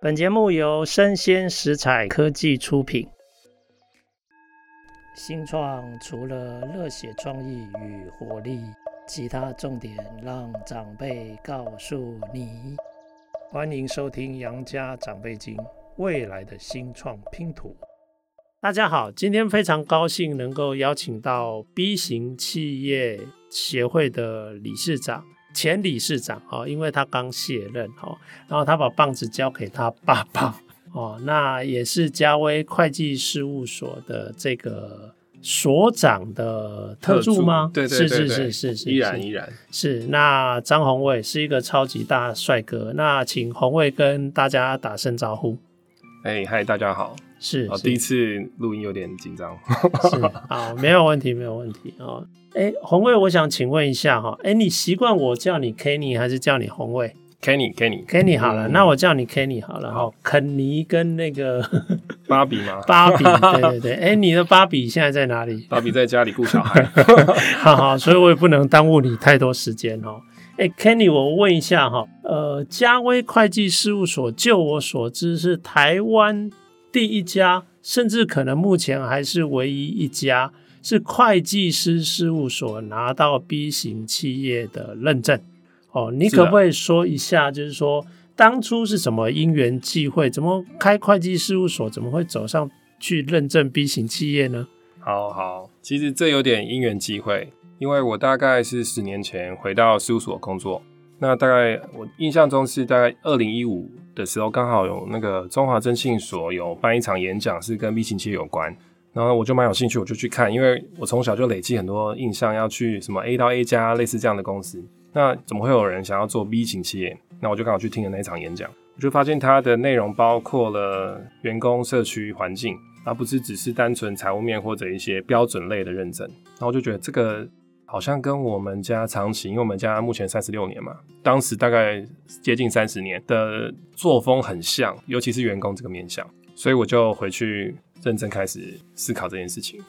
本节目由生鲜食材科技出品。新创除了热血创意与活力，其他重点让长辈告诉你。欢迎收听《杨家长辈经》，未来的新创拼图。大家好，今天非常高兴能够邀请到 B 型企业协会的理事长。前理事长哦，因为他刚卸任哦，然后他把棒子交给他爸爸 哦，那也是嘉威会计事务所的这个所长的特助吗？对对对，对，是是是是，依然依然是。那张宏伟是一个超级大帅哥，那请宏伟跟大家打声招呼。哎嗨，大家好。是，第一次录音有点紧张。是好，没有问题，没有问题哦。哎，红卫，我想请问一下哈，哎，你习惯我叫你 Kenny 还是叫你红卫？Kenny，Kenny，Kenny 好了，嗯，那我叫你 Kenny 好了哈。肯尼跟那个芭比吗？芭比，对对对。哎，你的芭比现在在哪里？芭比在家里顾小孩。好好，所以我也不能耽误你太多时间哦。哎，Kenny，我问一下哈，呃，嘉威会计事务所，就我所知是台湾。第一家，甚至可能目前还是唯一一家，是会计师事务所拿到 B 型企业的认证。哦，你可不可以说一下，就是说当初是什么因缘际会，怎么开会计事务所，怎么会走上去认证 B 型企业呢？好好，其实这有点因缘际会，因为我大概是十年前回到事务所工作。那大概我印象中是大概二零一五的时候，刚好有那个中华征信所有办一场演讲，是跟 B 型企业有关，然后我就蛮有兴趣，我就去看，因为我从小就累积很多印象，要去什么 A 到 A 加类似这样的公司，那怎么会有人想要做 B 型企业？那我就刚好去听了那一场演讲，我就发现它的内容包括了员工、社区、环境，而不是只是单纯财务面或者一些标准类的认证，然后我就觉得这个。好像跟我们家长期，因为我们家目前三十六年嘛，当时大概接近三十年的作风很像，尤其是员工这个面向，所以我就回去认真开始思考这件事情。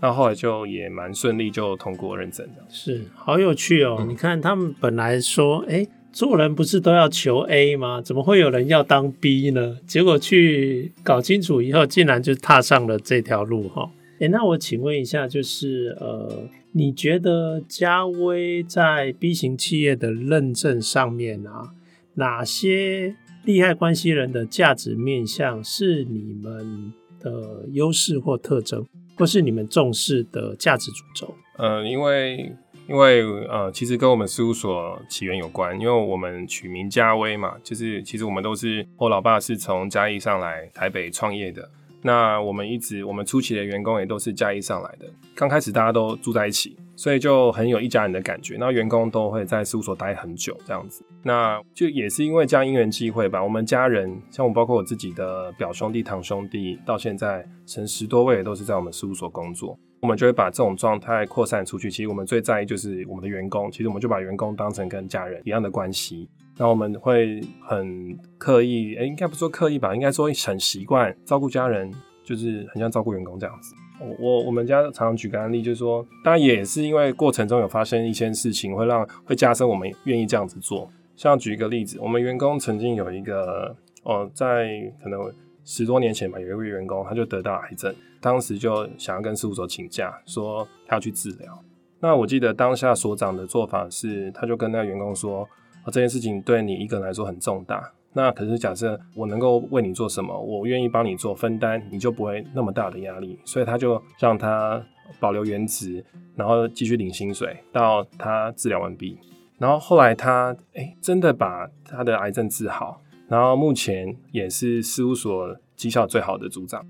那后来就也蛮顺利，就通过认证的。是，好有趣哦！嗯、你看他们本来说，哎、欸，做人不是都要求 A 吗？怎么会有人要当 B 呢？结果去搞清楚以后，竟然就踏上了这条路哈。哎、欸，那我请问一下，就是呃。你觉得嘉威在 B 型企业的认证上面啊，哪些利害关系人的价值面向是你们的优势或特征，或是你们重视的价值主轴？呃，因为因为呃，其实跟我们事务所起源有关，因为我们取名嘉威嘛，就是其实我们都是我老爸是从嘉义上来台北创业的。那我们一直，我们初期的员工也都是嘉义上来的。刚开始大家都住在一起，所以就很有一家人的感觉。那员工都会在事务所待很久，这样子。那就也是因为这样因缘际会吧。我们家人，像我包括我自己的表兄弟、堂兄弟，到现在成十多位，都是在我们事务所工作。我们就会把这种状态扩散出去。其实我们最在意就是我们的员工。其实我们就把员工当成跟家人一样的关系。那我们会很刻意，哎、应该不说刻意吧，应该说很习惯照顾家人，就是很像照顾员工这样子。我我我们家常常举个案例，就是说，当然也是因为过程中有发生一些事情，会让会加深我们愿意这样子做。像举一个例子，我们员工曾经有一个，哦，在可能十多年前吧，有一位员工他就得到癌症，当时就想要跟事务所请假，说他要去治疗。那我记得当下所长的做法是，他就跟那个员工说。这件事情对你一个人来说很重大，那可是假设我能够为你做什么，我愿意帮你做分担，你就不会那么大的压力，所以他就让他保留原职，然后继续领薪水到他治疗完毕，然后后来他哎、欸、真的把他的癌症治好，然后目前也是事务所绩效最好的组长。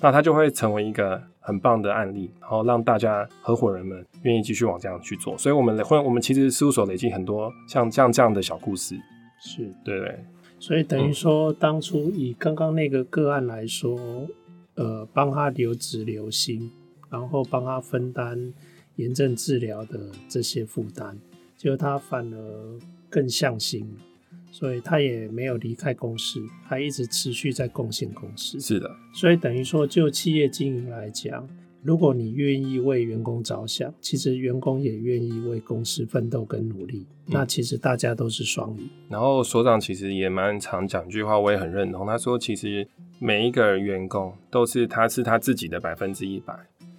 那他就会成为一个很棒的案例，然后让大家合伙人们愿意继续往这样去做。所以，我们会，我们其实事务所累积很多像这样这样的小故事，是对对。所以等于说，当初以刚刚那个个案来说，呃，帮他留职留薪，然后帮他分担炎症治疗的这些负担，就他反而更向心。所以他也没有离开公司，还一直持续在贡献公司。是的，所以等于说，就企业经营来讲，如果你愿意为员工着想，其实员工也愿意为公司奋斗跟努力，嗯、那其实大家都是双赢。然后所长其实也蛮常讲一句话，我也很认同。他说，其实每一个员工都是他是他自己的百分之一百，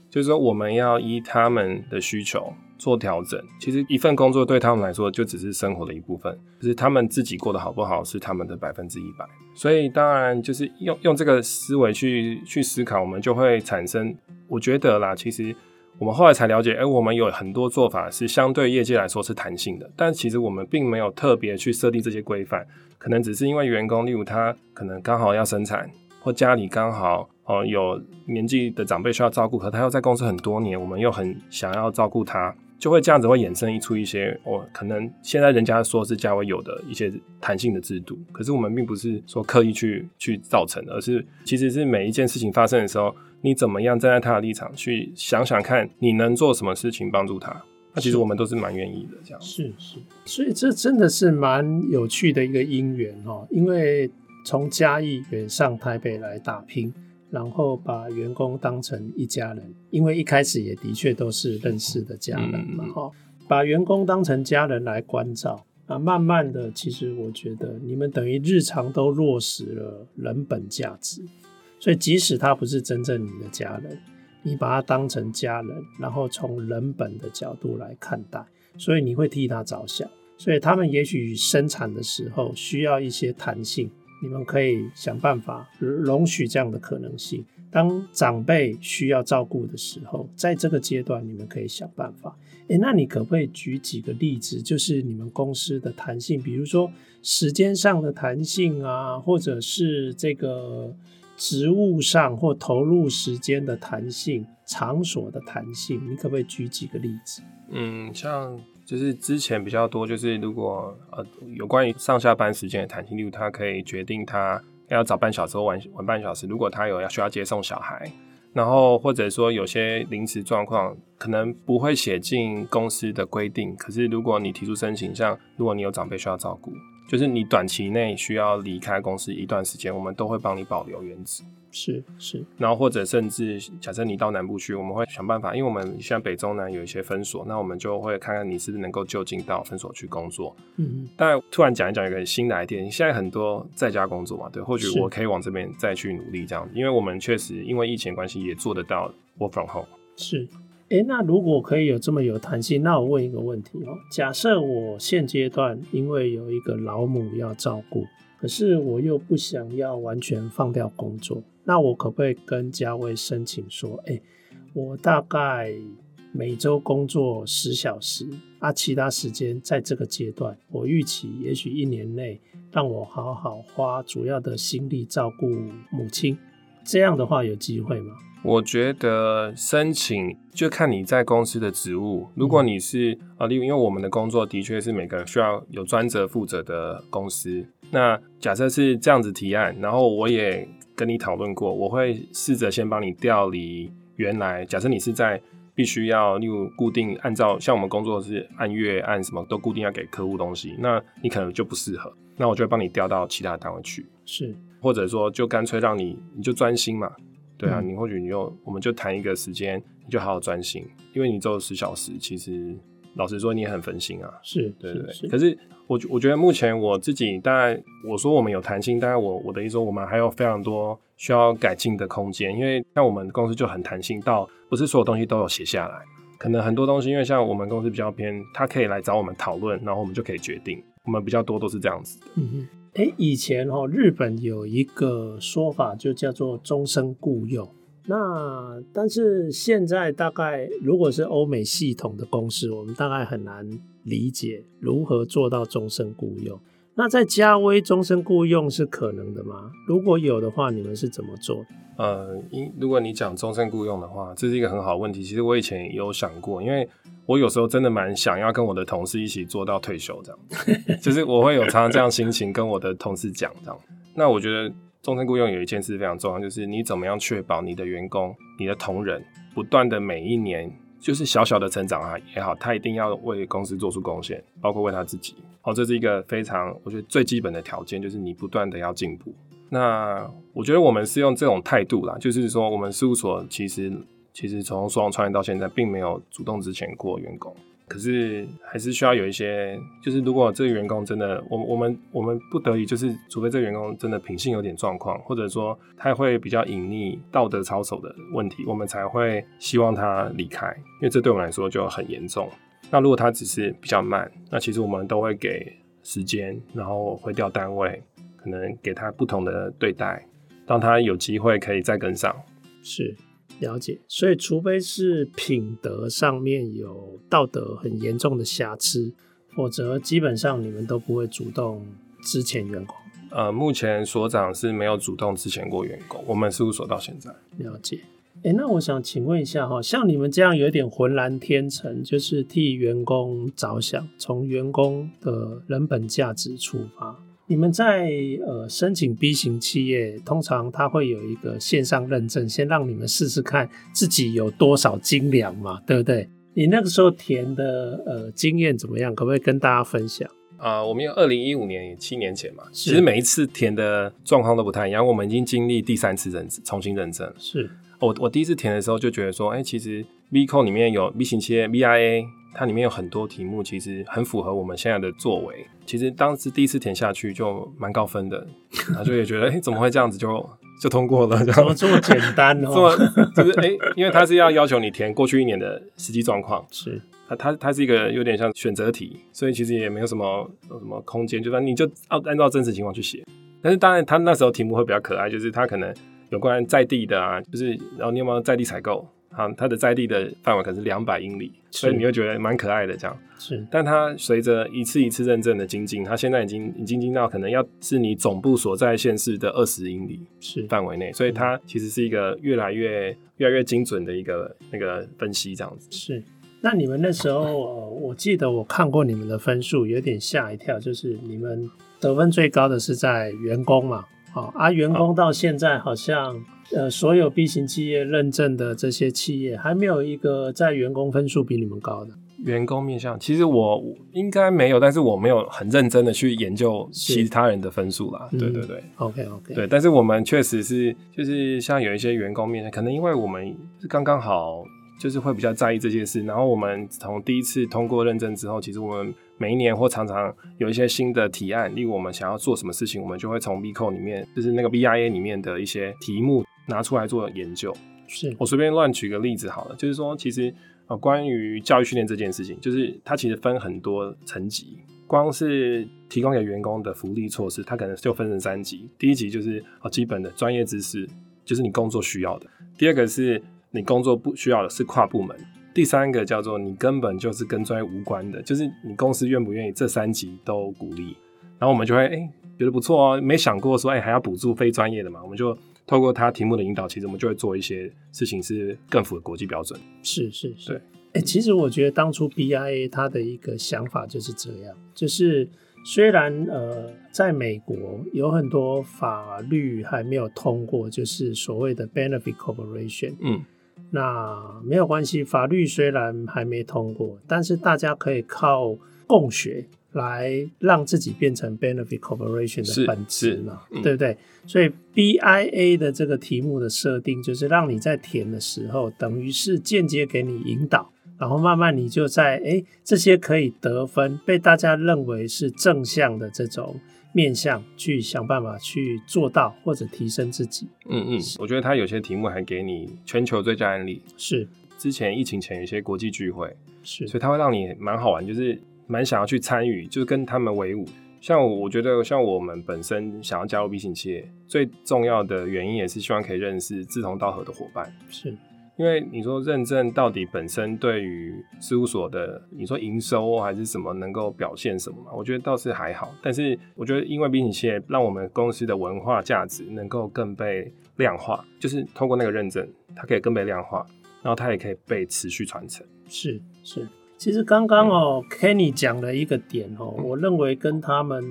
就是说我们要依他们的需求。做调整，其实一份工作对他们来说就只是生活的一部分，就是他们自己过得好不好是他们的百分之一百。所以当然就是用用这个思维去去思考，我们就会产生，我觉得啦，其实我们后来才了解，哎、我们有很多做法是相对业界来说是弹性的，但其实我们并没有特别去设定这些规范，可能只是因为员工，例如他可能刚好要生产，或家里刚好哦有年纪的长辈需要照顾，可他又在公司很多年，我们又很想要照顾他。就会这样子会衍生出一些，哦，可能现在人家说是嘉威有的一些弹性的制度，可是我们并不是说刻意去去造成的，而是其实是每一件事情发生的时候，你怎么样站在他的立场去想想看，你能做什么事情帮助他，那其实我们都是蛮愿意的，这样是是，所以这真的是蛮有趣的一个因缘哦，因为从嘉义远上台北来打拼。然后把员工当成一家人，因为一开始也的确都是认识的家人嘛，哈、嗯，把员工当成家人来关照啊，慢慢的，其实我觉得你们等于日常都落实了人本价值，所以即使他不是真正你的家人，你把他当成家人，然后从人本的角度来看待，所以你会替他着想，所以他们也许生产的时候需要一些弹性。你们可以想办法容许这样的可能性。当长辈需要照顾的时候，在这个阶段，你们可以想办法。诶，那你可不可以举几个例子，就是你们公司的弹性，比如说时间上的弹性啊，或者是这个职务上或投入时间的弹性、场所的弹性，你可不可以举几个例子？嗯，像。就是之前比较多，就是如果呃有关于上下班时间的弹性，例如他可以决定他要早半小时或晚晚半小时。如果他有要需要接送小孩，然后或者说有些临时状况，可能不会写进公司的规定。可是如果你提出申请，像如果你有长辈需要照顾，就是你短期内需要离开公司一段时间，我们都会帮你保留原职。是是，然后或者甚至假设你到南部去，我们会想办法，因为我们现在北中南有一些分所，那我们就会看看你是不是能够就近到分所去工作。嗯，但突然讲一讲一个新的 idea，现在很多在家工作嘛，对，或许我可以往这边再去努力这样，因为我们确实因为疫情关系也做得到 work from home。是，哎，那如果可以有这么有弹性，那我问一个问题哦，假设我现阶段因为有一个老母要照顾，可是我又不想要完全放掉工作。那我可不可以跟家威申请说，哎、我大概每周工作十小时，啊，其他时间在这个阶段，我预期也许一年内让我好好花主要的心力照顾母亲，这样的话有机会吗？我觉得申请就看你在公司的职务，如果你是啊，例如因为我们的工作的确是每个人需要有专责负责的公司，那假设是这样子提案，然后我也。跟你讨论过，我会试着先帮你调离原来。假设你是在必须要，例如固定按照像我们工作是按月按什么都固定要给客户东西，那你可能就不适合。那我就会帮你调到其他单位去，是，或者说就干脆让你你就专心嘛，对啊，嗯、你或许你就我们就谈一个时间，你就好好专心，因为你只有十小时，其实老实说你也很分心啊，是对对可是。我我觉得目前我自己，当然我说我们有弹性，当然我我的意思说我们还有非常多需要改进的空间，因为像我们公司就很弹性到不是所有东西都有写下来，可能很多东西因为像我们公司比较偏，他可以来找我们讨论，然后我们就可以决定，我们比较多都是这样子的。嗯哼，哎，以前哦，日本有一个说法就叫做终身雇佣。那但是现在大概如果是欧美系统的公司，我们大概很难理解如何做到终身雇佣。那在嘉威终身雇佣是可能的吗？如果有的话，你们是怎么做？呃，因如果你讲终身雇佣的话，这是一个很好的问题。其实我以前有想过，因为我有时候真的蛮想要跟我的同事一起做到退休这样，就是我会有常常这样心情跟我的同事讲这样。那我觉得。终身雇佣有一件事非常重要，就是你怎么样确保你的员工、你的同仁不断的每一年，就是小小的成长啊也好，他一定要为公司做出贡献，包括为他自己。哦，这是一个非常我觉得最基本的条件，就是你不断的要进步。那我觉得我们是用这种态度啦，就是说我们事务所其实其实从双创业到现在，并没有主动资遣过员工。可是还是需要有一些，就是如果这个员工真的，我我们我们不得已，就是除非这个员工真的品性有点状况，或者说他会比较隐匿、道德操守的问题，我们才会希望他离开，因为这对我们来说就很严重。那如果他只是比较慢，那其实我们都会给时间，然后会调单位，可能给他不同的对待，让他有机会可以再跟上。是。了解，所以除非是品德上面有道德很严重的瑕疵，否则基本上你们都不会主动支前员工。呃，目前所长是没有主动支前过员工，我们事务所到现在。了解，哎、欸，那我想请问一下哈，像你们这样有点浑然天成，就是替员工着想，从员工的人本价值出发。你们在呃申请 B 型企业，通常它会有一个线上认证，先让你们试试看自己有多少斤两嘛，对不对？你那个时候填的呃经验怎么样？可不可以跟大家分享？啊、呃，我们有二零一五年七年前嘛，其实每一次填的状况都不太一样。我们已经经历第三次认证，重新认证。是我我第一次填的时候就觉得说，哎、欸，其实 B 扣里面有 V 型企业 BIA。它里面有很多题目，其实很符合我们现在的作为。其实当时第一次填下去就蛮高分的，然后就也觉得，哎、欸，怎么会这样子就就通过了？怎么这么简单哦？这么就是哎、欸，因为它是要要求你填过去一年的实际状况，是它它它是一个有点像选择题，所以其实也没有什么有什么空间，就说你就按按照真实情况去写。但是当然，他那时候题目会比较可爱，就是他可能有关在地的啊，就是然后你有没有在地采购？好，它的在地的范围可能是两百英里，所以你会觉得蛮可爱的这样。是，但它随着一次一次认证的精进，它现在已经已经精进到可能要是你总部所在县市的二十英里是范围内，所以它其实是一个越来越越来越精准的一个那个分析这样子。是，那你们那时候，呃，我记得我看过你们的分数，有点吓一跳，就是你们得分最高的是在员工嘛，好啊，员工到现在好像。呃，所有 B 型企业认证的这些企业，还没有一个在员工分数比你们高的。员工面向，其实我应该没有，但是我没有很认真的去研究其他人的分数啦。对对对，OK OK。对，但是我们确实是，就是像有一些员工面向，可能因为我们是刚刚好，就是会比较在意这些事。然后我们从第一次通过认证之后，其实我们。每一年或常常有一些新的提案，例如我们想要做什么事情，我们就会从 B 扣里面，就是那个 BIA 里面的一些题目拿出来做研究。是我随便乱举个例子好了，就是说，其实呃，关于教育训练这件事情，就是它其实分很多层级，光是提供给员工的福利措施，它可能就分成三级。第一级就是呃基本的专业知识，就是你工作需要的；第二个是你工作不需要的，是跨部门。第三个叫做你根本就是跟专业无关的，就是你公司愿不愿意这三级都鼓励，然后我们就会哎、欸、觉得不错哦，没想过说哎、欸、还要补助非专业的嘛，我们就透过他题目的引导，其实我们就会做一些事情是更符合国际标准。是是是，对，哎、欸，其实我觉得当初 BIA 他的一个想法就是这样，就是虽然呃在美国有很多法律还没有通过，就是所谓的 Benefit Corporation，嗯。那没有关系，法律虽然还没通过，但是大家可以靠共学来让自己变成 benefit corporation 的本质嘛，嗯、对不对？所以 BIA 的这个题目的设定，就是让你在填的时候，等于是间接给你引导，然后慢慢你就在哎这些可以得分，被大家认为是正向的这种。面向去想办法去做到或者提升自己。嗯嗯，我觉得他有些题目还给你全球最佳案例。是，之前疫情前有一些国际聚会，是，所以他会让你蛮好玩，就是蛮想要去参与，就是跟他们为伍。像我觉得，像我们本身想要加入 B 型企业，最重要的原因也是希望可以认识志同道合的伙伴。是。因为你说认证到底本身对于事务所的，你说营收还是什么能够表现什么嘛？我觉得倒是还好。但是我觉得因为 B 型企业让我们公司的文化价值能够更被量化，就是通过那个认证，它可以更被量化，然后它也可以被持续传承。是是，其实刚刚哦，Kenny 讲了一个点哦，我认为跟他们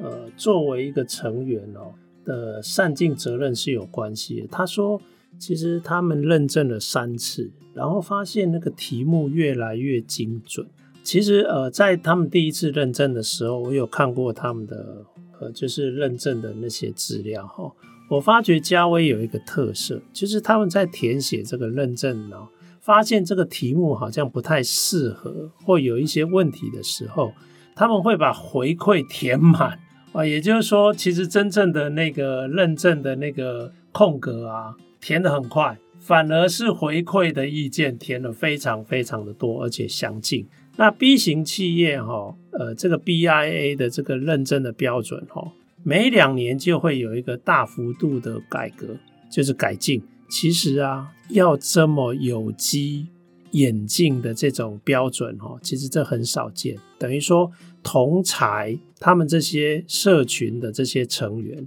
呃作为一个成员哦的善尽责任是有关系的。他说。其实他们认证了三次，然后发现那个题目越来越精准。其实呃，在他们第一次认证的时候，我有看过他们的呃，就是认证的那些资料哈。我发觉嘉威有一个特色，就是他们在填写这个认证呢，发现这个题目好像不太适合，或有一些问题的时候，他们会把回馈填满啊。也就是说，其实真正的那个认证的那个空格啊，填得很快，反而是回馈的意见填得非常非常的多，而且详尽。那 B 型企业哈，呃，这个 BIA 的这个认证的标准哈。每两年就会有一个大幅度的改革，就是改进。其实啊，要这么有机演进的这种标准哦，其实这很少见。等于说，同才他们这些社群的这些成员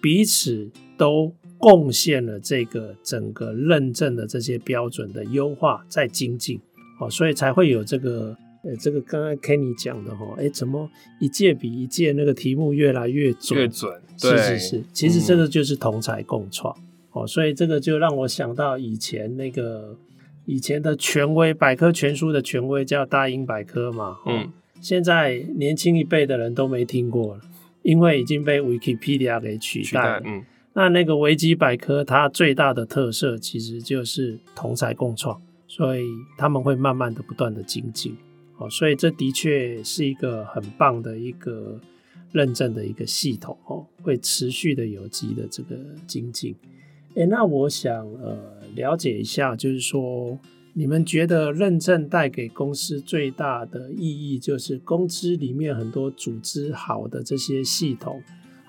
彼此都贡献了这个整个认证的这些标准的优化，在精进。哦，所以才会有这个。呃，这个刚刚 Kenny 讲的哈，哎，怎么一届比一届那个题目越来越准？越准，是是是，其实这个就是同才共创。哦，嗯、所以这个就让我想到以前那个以前的权威百科全书的权威叫大英百科嘛，嗯，现在年轻一辈的人都没听过了，因为已经被 Wikipedia 给取代了。嗯，那那个维基百科它最大的特色其实就是同侪共创，所以他们会慢慢的不断的精进。哦，所以这的确是一个很棒的一个认证的一个系统哦，会持续的有机的这个精进。诶，那我想呃了解一下，就是说你们觉得认证带给公司最大的意义，就是公司里面很多组织好的这些系统，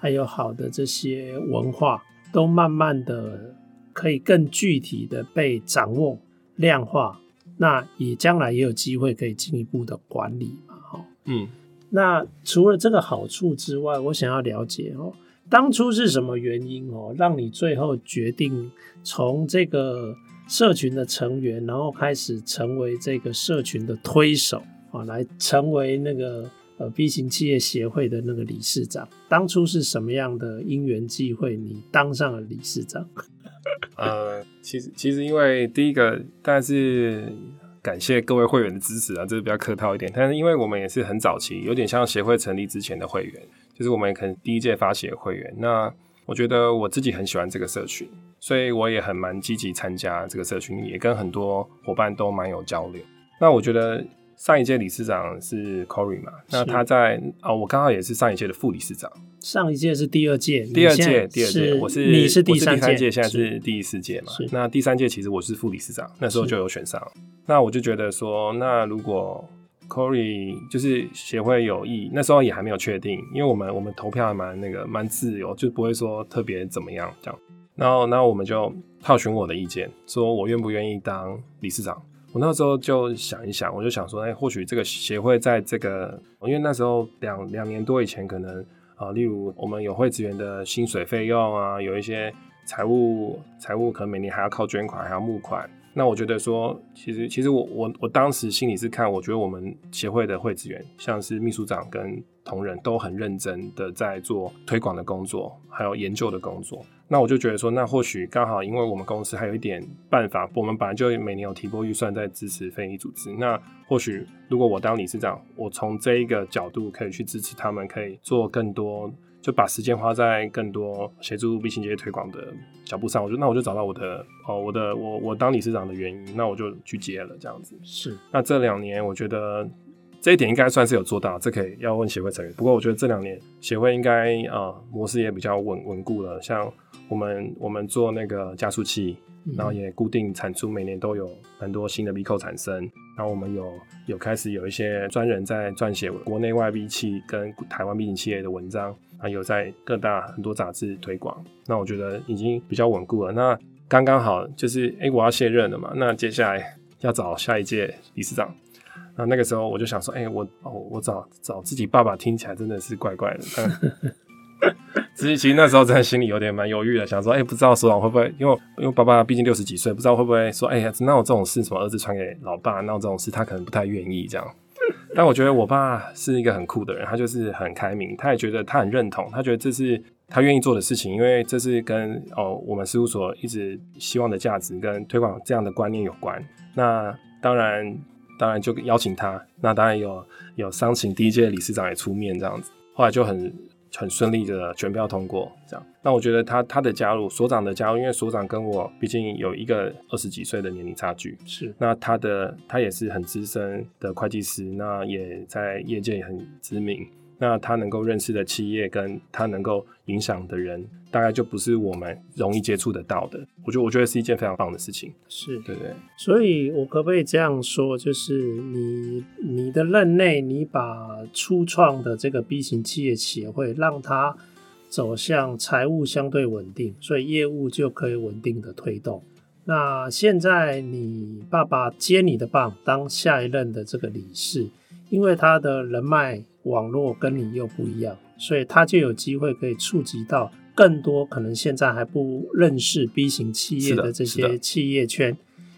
还有好的这些文化，都慢慢的可以更具体的被掌握、量化。那也将来也有机会可以进一步的管理嘛，哈，嗯，那除了这个好处之外，我想要了解哦，当初是什么原因哦，让你最后决定从这个社群的成员，然后开始成为这个社群的推手啊，来成为那个呃 B 型企业协会的那个理事长？当初是什么样的因缘际会，你当上了理事长？呃，其实其实因为第一个，但是感谢各位会员的支持啊，这是比较客套一点。但是因为我们也是很早期，有点像协会成立之前的会员，就是我们可能第一届发起的会员。那我觉得我自己很喜欢这个社群，所以我也很蛮积极参加这个社群，也跟很多伙伴都蛮有交流。那我觉得。上一届理事长是 Corey 嘛？那他在啊、哦，我刚好也是上一届的副理事长。上一届是第二届，第二届，第二届，我是你是第三届，现在是第四届嘛？那第三届其实我是副理事长，那时候就有选上。那我就觉得说，那如果 Corey 就是协会有意，那时候也还没有确定，因为我们我们投票还蛮那个蛮自由，就不会说特别怎么样这样。然后，然后我们就套询我的意见，说我愿不愿意当理事长。我那时候就想一想，我就想说，哎、或许这个协会在这个，因为那时候两两年多以前，可能啊，例如我们有会职员的薪水费用啊，有一些财务财务，可能每年还要靠捐款，还要募款。那我觉得说，其实其实我我我当时心里是看，我觉得我们协会的会职员，像是秘书长跟同仁都很认真的在做推广的工作，还有研究的工作。那我就觉得说，那或许刚好，因为我们公司还有一点办法，我们本来就每年有提拨预算在支持非营利组织。那或许如果我当理事长，我从这一个角度可以去支持他们，可以做更多，就把时间花在更多协助 B 型企业推广的脚步上。我就那我就找到我的哦，我的我我当理事长的原因，那我就去接了这样子。是。那这两年我觉得。这一点应该算是有做到，这可以要问协会成员。不过我觉得这两年协会应该呃模式也比较稳稳固了。像我们我们做那个加速器，然后也固定产出，每年都有很多新的扣产生。然后我们有有开始有一些专人在撰写国内外 V 器跟台湾企业的文章，还有在各大很多杂志推广。那我觉得已经比较稳固了。那刚刚好就是哎、欸、我要卸任了嘛，那接下来要找下一届理事长。那那个时候我就想说，哎、欸，我哦，我找找自己爸爸听起来真的是怪怪的。其实其实那时候真的心里有点蛮犹豫的，想说，哎、不知道所长会不会，因为因为爸爸毕竟六十几岁，不知道会不会说，哎、呀，那我这种事，什么儿子传给老爸，那我这种事他可能不太愿意这样。但我觉得我爸是一个很酷的人，他就是很开明，他也觉得他很认同，他觉得这是他愿意做的事情，因为这是跟哦我们事务所一直希望的价值跟推广这样的观念有关。那当然。当然就邀请他，那当然有有商请第一届理事长也出面这样子，后来就很很顺利的全票通过。这样，那我觉得他他的加入，所长的加入，因为所长跟我毕竟有一个二十几岁的年龄差距，是。那他的他也是很资深的会计师，那也在业界很知名。那他能够认识的企业，跟他能够影响的人，大概就不是我们容易接触得到的。我觉得，我觉得是一件非常棒的事情。是，对对。所以，我可不可以这样说，就是你你的任内，你把初创的这个 B 型企业协会，让它走向财务相对稳定，所以业务就可以稳定的推动。那现在，你爸爸接你的棒，当下一任的这个理事，因为他的人脉。网络跟你又不一样，所以他就有机会可以触及到更多可能现在还不认识 B 型企业的这些企业圈，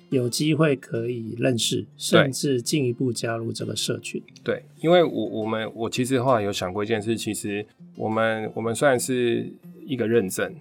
有机会可以认识，甚至进一步加入这个社群。对，因为我我们我其实后来有想过一件事，其实我们我们虽然是一个认证，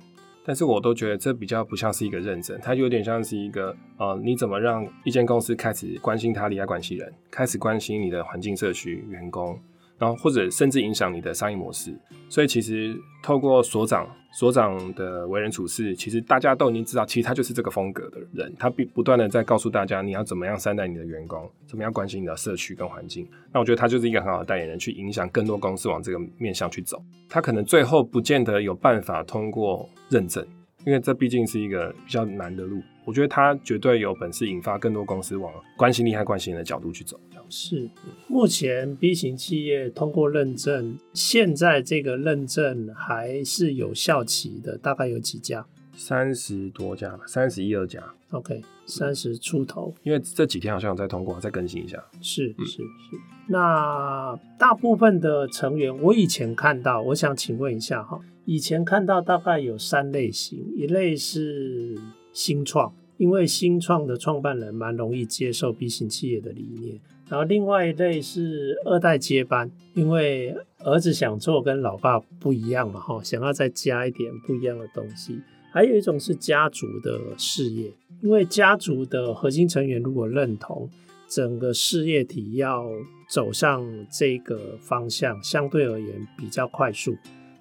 但是我都觉得这比较不像是一个认证，它有点像是一个呃，你怎么让一间公司开始关心它利害关系人，开始关心你的环境、社区、员工。然后或者甚至影响你的商业模式，所以其实透过所长所长的为人处事，其实大家都已经知道，其实他就是这个风格的人，他不不断的在告诉大家你要怎么样善待你的员工，怎么样关心你的社区跟环境。那我觉得他就是一个很好的代言人，去影响更多公司往这个面向去走。他可能最后不见得有办法通过认证，因为这毕竟是一个比较难的路。我觉得他绝对有本事引发更多公司往关心利害关系人的角度去走。是，目前 B 型企业通过认证，现在这个认证还是有效期的，大概有几家？三十多家吧，三十一二家。OK，三十出头。因为这几天好像有在通过，再更新一下。是是是。那大部分的成员，我以前看到，我想请问一下哈，以前看到大概有三类型，一类是。新创，因为新创的创办人蛮容易接受 B 型企业的理念，然后另外一类是二代接班，因为儿子想做跟老爸不一样嘛，哈，想要再加一点不一样的东西。还有一种是家族的事业，因为家族的核心成员如果认同整个事业体要走上这个方向，相对而言比较快速。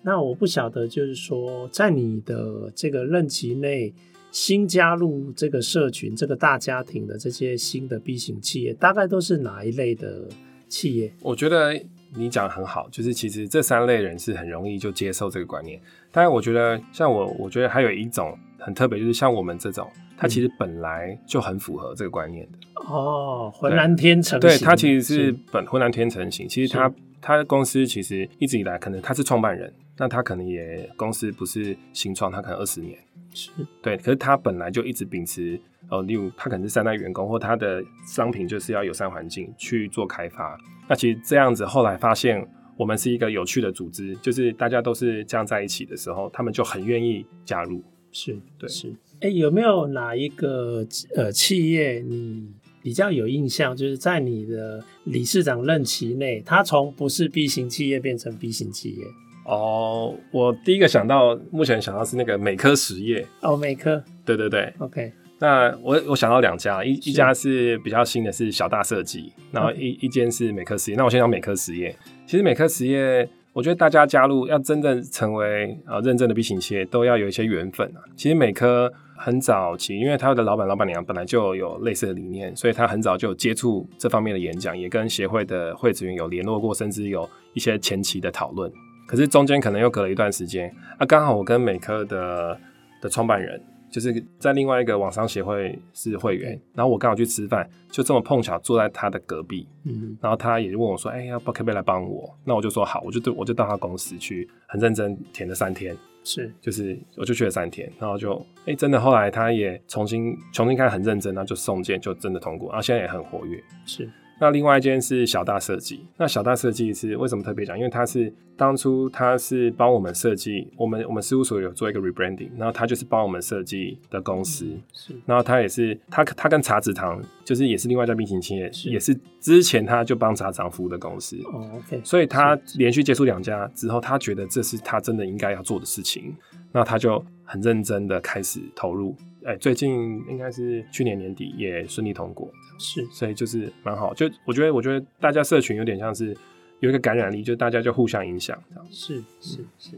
那我不晓得，就是说在你的这个任期内。新加入这个社群、这个大家庭的这些新的 B 型企业，大概都是哪一类的企业？我觉得你讲得很好，就是其实这三类人是很容易就接受这个观念。当然，我觉得像我，我觉得还有一种很特别，就是像我们这种，他其实本来就很符合这个观念的。嗯、哦，浑然天成。对，他其实是本浑然天成型。其实他他的公司其实一直以来，可能他是创办人，那他可能也公司不是新创，他可能二十年。是对，可是他本来就一直秉持，呃，例如他可能是三代员工，或他的商品就是要友善环境去做开发。那其实这样子，后来发现我们是一个有趣的组织，就是大家都是这样在一起的时候，他们就很愿意加入。是，对，是。哎、欸，有没有哪一个呃企业你比较有印象？就是在你的理事长任期内，他从不是 B 型企业变成 B 型企业？哦，我第一个想到，目前想到是那个美科实业。哦，美科。对对对。OK。那我我想到两家，一一家是比较新的，是小大设计，然后一一间是美科实业。那我先讲美科实业。其实美科实业，我觉得大家加入要真正成为呃认证的 B 型企业，都要有一些缘分啊。其实美科很早期，因为他的老板老板娘本来就有类似的理念，所以他很早就有接触这方面的演讲，也跟协会的会职员有联络过，甚至有一些前期的讨论。可是中间可能又隔了一段时间啊，刚好我跟美科的的创办人就是在另外一个网商协会是会员，然后我刚好去吃饭，就这么碰巧坐在他的隔壁，嗯，然后他也问我说：“哎、欸，要不可不可以来帮我？”那我就说好，我就对我就到他公司去，很认真填了三天，是，就是我就去了三天，然后就哎、欸、真的后来他也重新重新看很认真，然后就送件就真的通过，然后现在也很活跃，是。那另外一间是小大设计，那小大设计是为什么特别讲？因为他是当初他是帮我们设计，我们我们事务所有做一个 rebranding，然后他就是帮我们设计的公司，嗯、是，然后他也是他他跟茶子堂就是也是另外一家冰淇淋企业，是也是之前他就帮茶籽堂服务的公司，哦，OK，所以他连续接触两家之后，他觉得这是他真的应该要做的事情，那他就很认真的开始投入。哎、欸，最近应该是去年年底也顺利通过，是，所以就是蛮好。就我觉得，我觉得大家社群有点像是，有一个感染力，就大家就互相影响，这样是是是。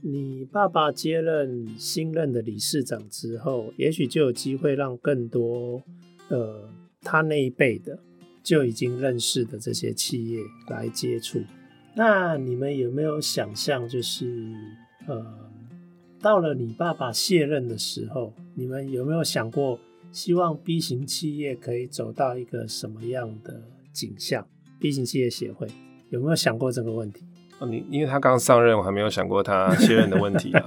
你爸爸接任新任的理事长之后，也许就有机会让更多呃他那一辈的就已经认识的这些企业来接触。那你们有没有想象，就是呃，到了你爸爸卸任的时候，你们有没有想过，希望 B 型企业可以走到一个什么样的景象？B 型企业协会有没有想过这个问题？哦，你因为他刚上任，我还没有想过他 卸任的问题啊。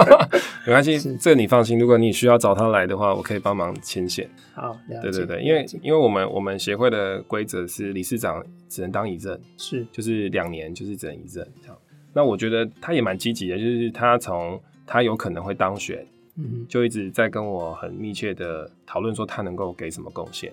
没关系，这个你放心。如果你需要找他来的话，我可以帮忙牵线。好，了解。对对对，因为因为我们我们协会的规则是理事长只能当一任，是就是两年就是只能一任这样。那我觉得他也蛮积极的，就是他从他有可能会当选，嗯，就一直在跟我很密切的讨论说他能够给什么贡献。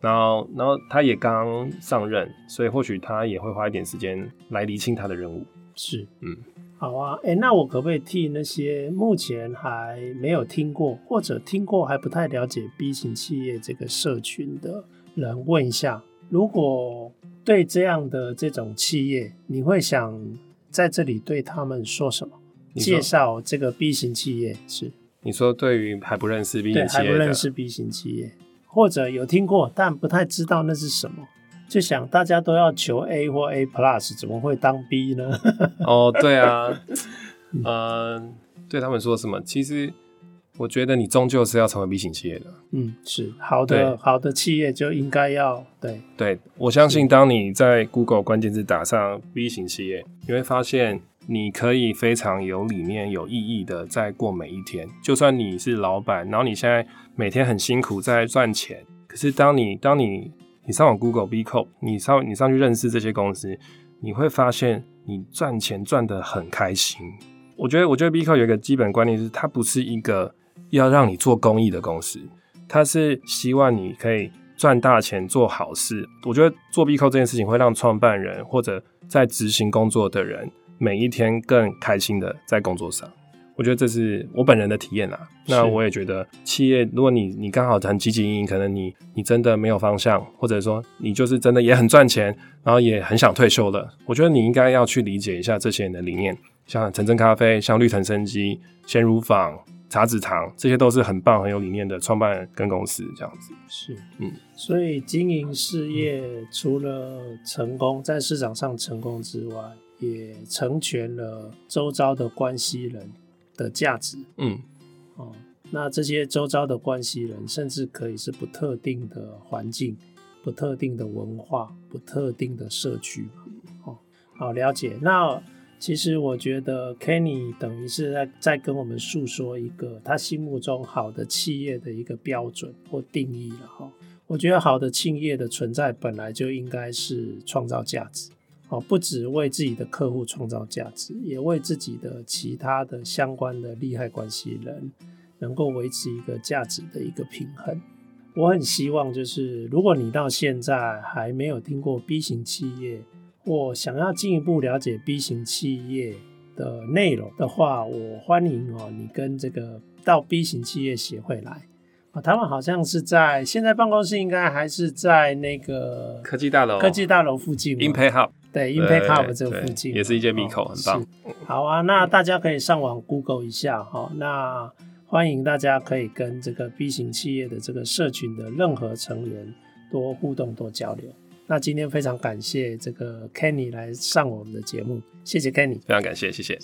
然后然后他也刚上任，所以或许他也会花一点时间来厘清他的任务。是，嗯。好啊，哎，那我可不可以替那些目前还没有听过或者听过还不太了解 B 型企业这个社群的人问一下，如果对这样的这种企业，你会想在这里对他们说什么？介绍这个 B 型企业是？你说对于还不认识 B 型企业，对，还不认识 B 型企业，或者有听过但不太知道那是什么？就想大家都要求 A 或 A Plus，怎么会当 B 呢？哦，对啊，嗯、呃，对他们说什么？其实我觉得你终究是要成为 B 型企业的。嗯，是好的，好的企业就应该要对。对，我相信当你在 Google 关键字打上 B 型企业，你会发现你可以非常有理念、有意义的在过每一天。就算你是老板，然后你现在每天很辛苦在赚钱，可是当你当你你上网 Google B Corp，你上你上去认识这些公司，你会发现你赚钱赚得很开心。我觉得，我觉得 B Corp 有一个基本观念是，它不是一个要让你做公益的公司，它是希望你可以赚大钱做好事。我觉得做 B Corp 这件事情会让创办人或者在执行工作的人每一天更开心的在工作上。我觉得这是我本人的体验啦。那我也觉得，企业如果你你刚好很积极经营，可能你你真的没有方向，或者说你就是真的也很赚钱，然后也很想退休了。我觉得你应该要去理解一下这些人的理念，像晨真咖啡、像绿藤生机、鲜乳坊、茶子堂，这些都是很棒很有理念的创办人跟公司这样子。是，嗯，所以经营事业除了成功在市场上成功之外，也成全了周遭的关系人。的价值，嗯，哦，那这些周遭的关系人，甚至可以是不特定的环境、不特定的文化、不特定的社区，哦，好了解。那其实我觉得 Kenny 等于是在在跟我们诉说一个他心目中好的企业的一个标准或定义了哈。我觉得好的企业的存在本来就应该是创造价值。哦，不只为自己的客户创造价值，也为自己的其他的相关的利害关系人能够维持一个价值的一个平衡。我很希望，就是如果你到现在还没有听过 B 型企业，或想要进一步了解 B 型企业的内容的话，我欢迎哦，你跟这个到 B 型企业协会来啊，他们好像是在现在办公室应该还是在那个科技大楼科技大楼附近，Impact Hub。对，Impact Hub 这个附近也是一间密口，很棒。好啊，那大家可以上网 Google 一下哈。那欢迎大家可以跟这个 B 型企业的这个社群的任何成员多互动、多交流。那今天非常感谢这个 Kenny 来上我们的节目，谢谢 Kenny，非常感谢，谢谢。